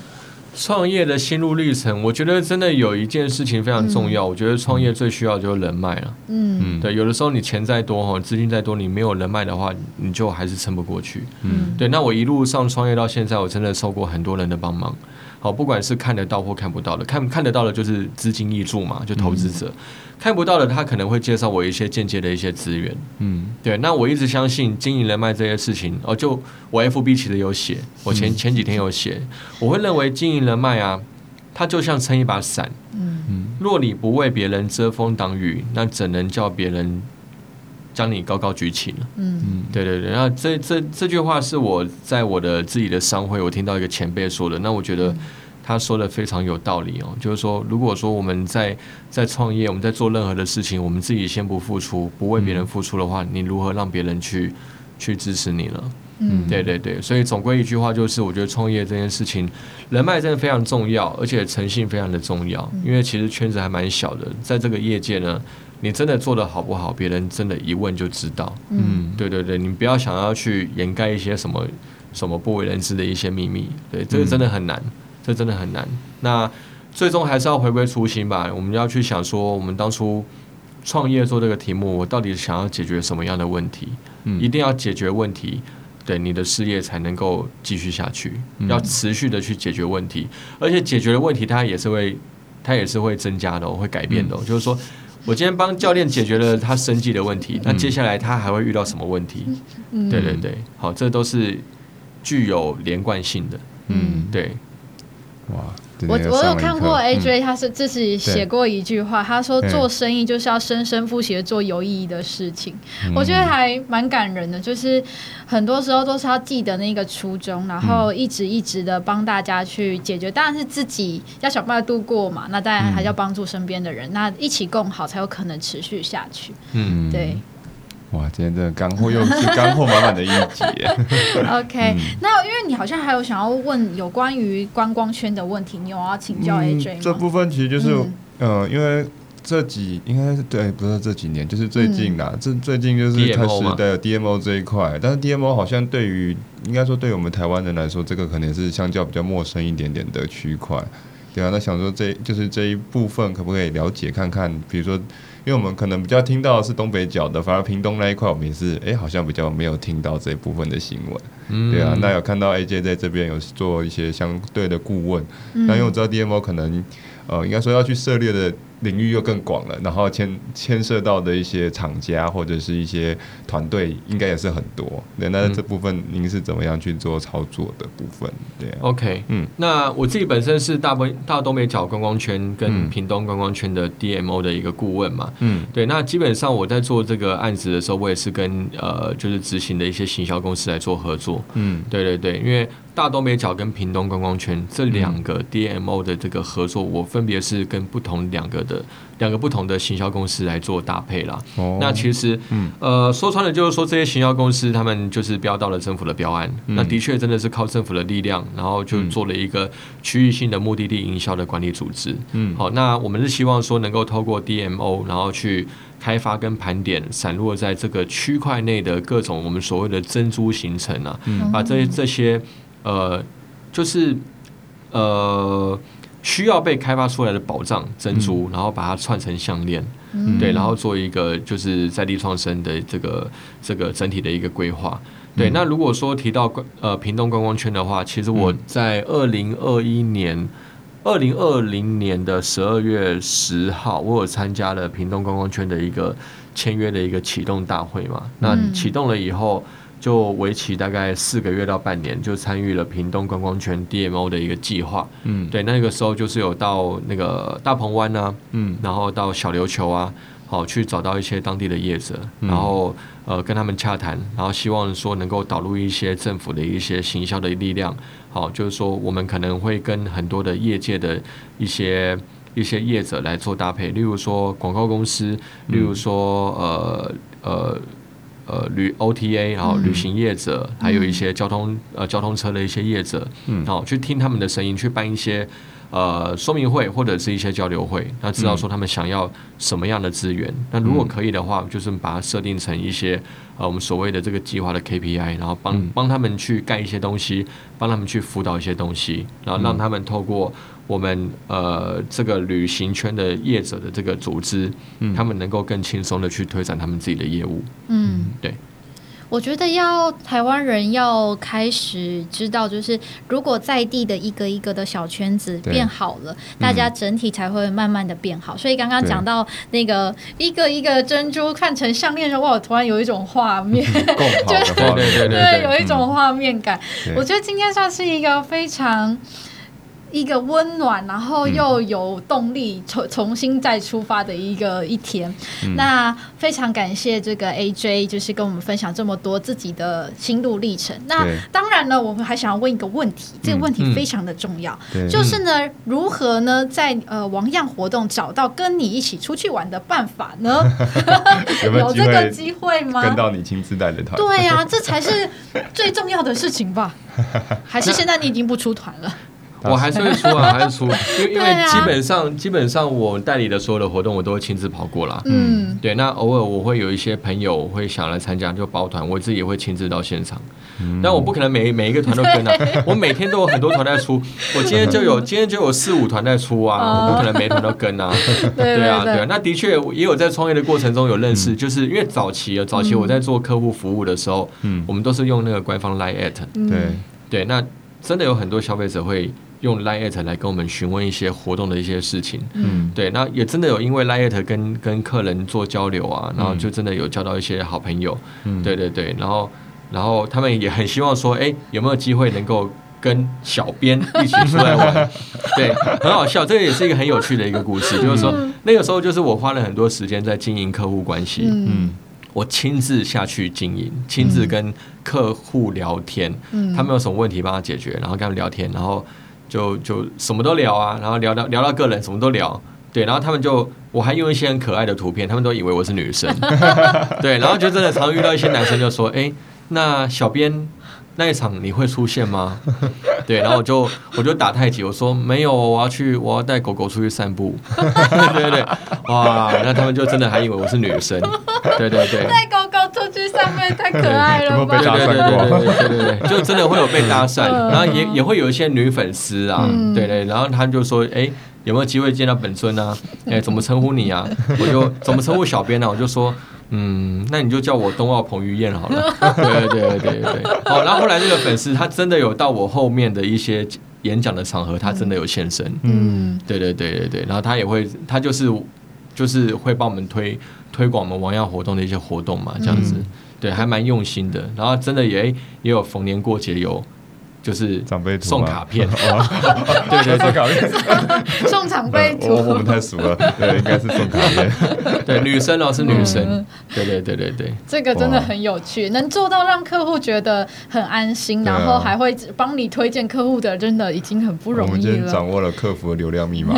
创业的心路历程，我觉得真的有一件事情非常重要。嗯、我觉得创业最需要就是人脉了。嗯，对，有的时候你钱再多哈，资金再多，你没有人脉的话，你就还是撑不过去。嗯，对。那我一路上创业到现在，我真的受过很多人的帮忙。好，不管是看得到或看不到的，看看得到的，就是资金挹注嘛，就投资者；嗯、看不到的，他可能会介绍我一些间接的一些资源。嗯，对。那我一直相信经营人脉这些事情，哦，就我 FB 其实有写，我前前几天有写，我会认为经营人脉啊，它就像撑一把伞。嗯嗯，若你不为别人遮风挡雨，那怎能叫别人？将你高高举起了，嗯。嗯，对对对，然后这这这句话是我在我的自己的商会，我听到一个前辈说的，那我觉得他说的非常有道理哦，就是说，如果说我们在在创业，我们在做任何的事情，我们自己先不付出，不为别人付出的话，你如何让别人去去支持你呢？嗯，对对对，所以总归一句话就是，我觉得创业这件事情，人脉真的非常重要，而且诚信非常的重要，因为其实圈子还蛮小的，在这个业界呢。你真的做的好不好？别人真的一问就知道。嗯，对对对，你不要想要去掩盖一些什么什么不为人知的一些秘密。对，这个真的很难，嗯、这真的很难。那最终还是要回归初心吧。我们要去想说，我们当初创业做这个题目，我到底想要解决什么样的问题？嗯，一定要解决问题，对你的事业才能够继续下去。嗯、要持续的去解决问题，而且解决的问题它也是会，它也是会增加的、哦，会改变的、哦。嗯、就是说。我今天帮教练解决了他生计的问题，那接下来他还会遇到什么问题？嗯、对对对，好，这都是具有连贯性的。嗯，对。哇，我我有看过 AJ，他是自己写过一句话，他说做生意就是要生生不息的做有意义的事情，我觉得还蛮感人的。就是很多时候都是要记得那个初衷，然后一直一直的帮大家去解决。当然是自己要想办法度过嘛，那当然还要帮助身边的人，那一起共好才有可能持续下去。嗯，对。哇，今天真的干货又是干货满满的一集。[LAUGHS] OK，、嗯、那因为你好像还有想要问有关于观光圈的问题，你有要请教 AJ 吗？嗯、这部分其实就是，嗯、呃，因为这几应该是对，不是这几年，就是最近啦，这、嗯、最近就是开始的 DMO 这一块，但是 DMO 好像对于应该说对于我们台湾人来说，这个可能是相较比较陌生一点点的区块。对啊，那想说这就是这一部分可不可以了解看看，比如说。因为我们可能比较听到的是东北角的，反而屏东那一块我们也是，哎、欸，好像比较没有听到这一部分的新闻。嗯，对啊，那有看到 AJ 在这边有做一些相对的顾问，嗯、那因为我知道 DMO 可能，呃，应该说要去涉猎的。领域又更广了，然后牵牵涉到的一些厂家或者是一些团队，应该也是很多。对，那这部分您是怎么样去做操作的部分？对，OK，嗯，那我自己本身是大东大东北角观光圈跟屏东观光圈的 DMO 的一个顾问嘛，嗯，对，那基本上我在做这个案子的时候，我也是跟呃就是执行的一些行销公司来做合作，嗯，对对对，因为。大东北角跟屏东观光圈这两个 DMO 的这个合作，我分别是跟不同两个的两个不同的行销公司来做搭配啦。哦，那其实，嗯，呃，说穿了就是说，这些行销公司他们就是标到了政府的标案，嗯，那的确真的是靠政府的力量，然后就做了一个区域性的目的地营销的管理组织。嗯，好，那我们是希望说能够透过 DMO，然后去开发跟盘点散落在这个区块内的各种我们所谓的珍珠形成啊，嗯，把这这些。呃，就是呃，需要被开发出来的宝藏珍珠，嗯、然后把它串成项链，嗯、对，然后做一个就是在地创生的这个这个整体的一个规划。对，嗯、那如果说提到呃屏东观光圈的话，其实我在二零二一年二零二零年的十二月十号，我有参加了屏东观光圈的一个签约的一个启动大会嘛。那启动了以后。就为期大概四个月到半年，就参与了屏东观光圈 DMO 的一个计划。嗯，对，那个时候就是有到那个大鹏湾啊，嗯，然后到小琉球啊，好去找到一些当地的业者，然后呃跟他们洽谈，然后希望说能够导入一些政府的一些行销的力量。好，就是说我们可能会跟很多的业界的一些一些业者来做搭配，例如说广告公司，例如说呃呃。呃，旅 OTA，然后旅行业者，嗯、还有一些交通呃交通车的一些业者，嗯，好，去听他们的声音，去办一些呃说明会或者是一些交流会，那知道说他们想要什么样的资源，嗯、那如果可以的话，就是把它设定成一些呃我们所谓的这个计划的 KPI，然后帮帮、嗯、他们去盖一些东西，帮他们去辅导一些东西，然后让他们透过。我们呃，这个旅行圈的业者的这个组织，嗯，他们能够更轻松的去推展他们自己的业务。嗯，对。我觉得要台湾人要开始知道，就是如果在地的一个一个的小圈子变好了，大家整体才会慢慢的变好。嗯、所以刚刚讲到那个一个一个珍珠看成项链的时候，哇，我突然有一种画面，[LAUGHS] [LAUGHS] 就是对对对对，有一种画面感。嗯、我觉得今天算是一个非常。一个温暖，然后又有动力重重新再出发的一个一天。嗯、那非常感谢这个 AJ，就是跟我们分享这么多自己的心路历程。那当然呢，我们还想要问一个问题，这个问题非常的重要，嗯嗯、就是呢，如何呢在呃王样活动找到跟你一起出去玩的办法呢？[LAUGHS] 有，这个机会吗？跟到你亲自带的团？对呀、啊，这才是最重要的事情吧？还是现在你已经不出团了？[LAUGHS] 我还是会出啊，还是出，因为因为基本上基本上我代理的所有的活动，我都会亲自跑过啦。嗯，对。那偶尔我会有一些朋友会想来参加，就包团，我自己也会亲自到现场。但我不可能每每一个团都跟啊，[LAUGHS] 我每天都有很多团在出，我今天就有 [LAUGHS] 今天就有四五团在出啊，我不可能每团都跟啊。[LAUGHS] 对啊，对啊。那的确也有在创业的过程中有认识，就是因为早期啊，早期我在做客户服务的时候，嗯，我们都是用那个官方 Line@，at，对对，那真的有很多消费者会。用 Line@ 来跟我们询问一些活动的一些事情，嗯，对，那也真的有因为 Line@ 跟跟客人做交流啊，然后就真的有交到一些好朋友，嗯，对对对，然后然后他们也很希望说，哎，有没有机会能够跟小编一起出来玩，[LAUGHS] 对，很好笑。这个也是一个很有趣的一个故事，就是说那个时候就是我花了很多时间在经营客户关系，嗯，我亲自下去经营，亲自跟客户聊天，嗯，他们有什么问题帮他解决，然后跟他们聊天，然后就就什么都聊啊，然后聊到聊到个人什么都聊，对，然后他们就我还用一些很可爱的图片，他们都以为我是女生，[LAUGHS] 对，然后就真的常遇到一些男生就说，哎，那小编。那一场你会出现吗？[LAUGHS] 对，然后我就我就打太极，我说没有，我要去，我要带狗狗出去散步。[LAUGHS] 对对对，哇，那他们就真的还以为我是女生。对对对，带狗狗出去散步太可爱了吧？被搭讪过？对对对对对，就真的会有被搭讪，然后也也会有一些女粉丝啊，对对，然后他们就说，哎，有没有机会见到本尊啊？哎，怎么称呼你啊？我就怎么称呼小编呢？我就说。嗯，那你就叫我冬奥彭于晏好了。[LAUGHS] 对对对对对，好。然后后来那个粉丝他真的有到我后面的一些演讲的场合，他真的有现身。嗯，对对对对对。然后他也会，他就是就是会帮我们推推广我们王耀活动的一些活动嘛，这样子。对，还蛮用心的。然后真的也也有逢年过节有。就是长辈送卡片，[LAUGHS] [LAUGHS] 对对，送卡片，[LAUGHS] 送长辈图。我我们太熟了，对，应该是送卡片。对，女生哦，是女生。对对对对对，这个真的很有趣，能做到让客户觉得很安心，然后还会帮你推荐客户的，真的已经很不容易了。我们今天掌握了客服的流量密码。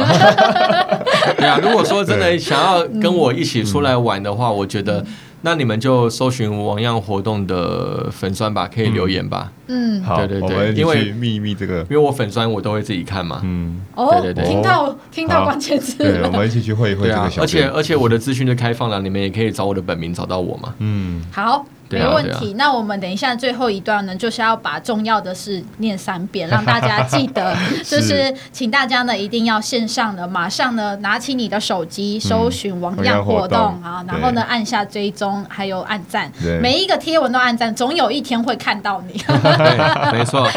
对啊，如果说真的想要跟我一起出来玩的话，我觉得。那你们就搜寻王样活动的粉酸吧，可以留言吧。嗯，好，对对对，因为秘密这个，因为我粉酸我都会自己看嘛。嗯，哦，对对对，听到听到关键词，对，我们一起去会一会这个小。而且而且我的资讯就开放了，你们也可以找我的本名找到我嘛。嗯，好。没问题，那我们等一下最后一段呢，就是要把重要的事念三遍，让大家记得。[LAUGHS] 就是请大家呢一定要线上的，马上呢拿起你的手机，搜寻王样活动啊，然后呢按下追踪，还有按赞，每一个贴文都按赞，总有一天会看到你。[LAUGHS] 没错。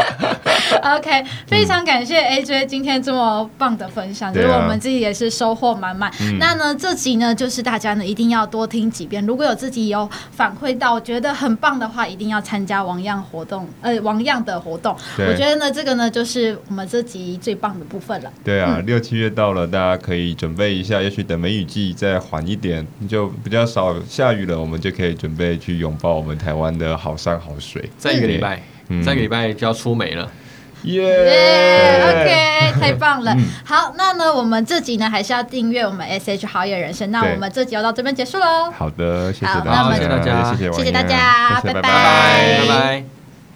OK，非常感谢 AJ 今天这么棒的分享，就是我们自己也是收获满满。那呢这集呢，就是大家呢一定要多听几遍，如果有自己有反馈到，觉得。觉得很棒的话，一定要参加王样活动，呃，王样的活动。我觉得呢，这个呢，就是我们这集最棒的部分了。对啊，嗯、[LAUGHS] 六七月到了，大家可以准备一下，也许等梅雨季再缓一点，就比较少下雨了，我们就可以准备去拥抱我们台湾的好山好水。再一个礼拜，嗯、再一个礼拜就要出梅了。耶、yeah,，OK，太棒了。嗯、好，那呢，我们这集呢还是要订阅我们 SH 好野人生。那我们这集要到这边结束喽。好的，谢谢大家，那我们谢谢大家，谢谢，谢谢大家，拜拜，拜拜。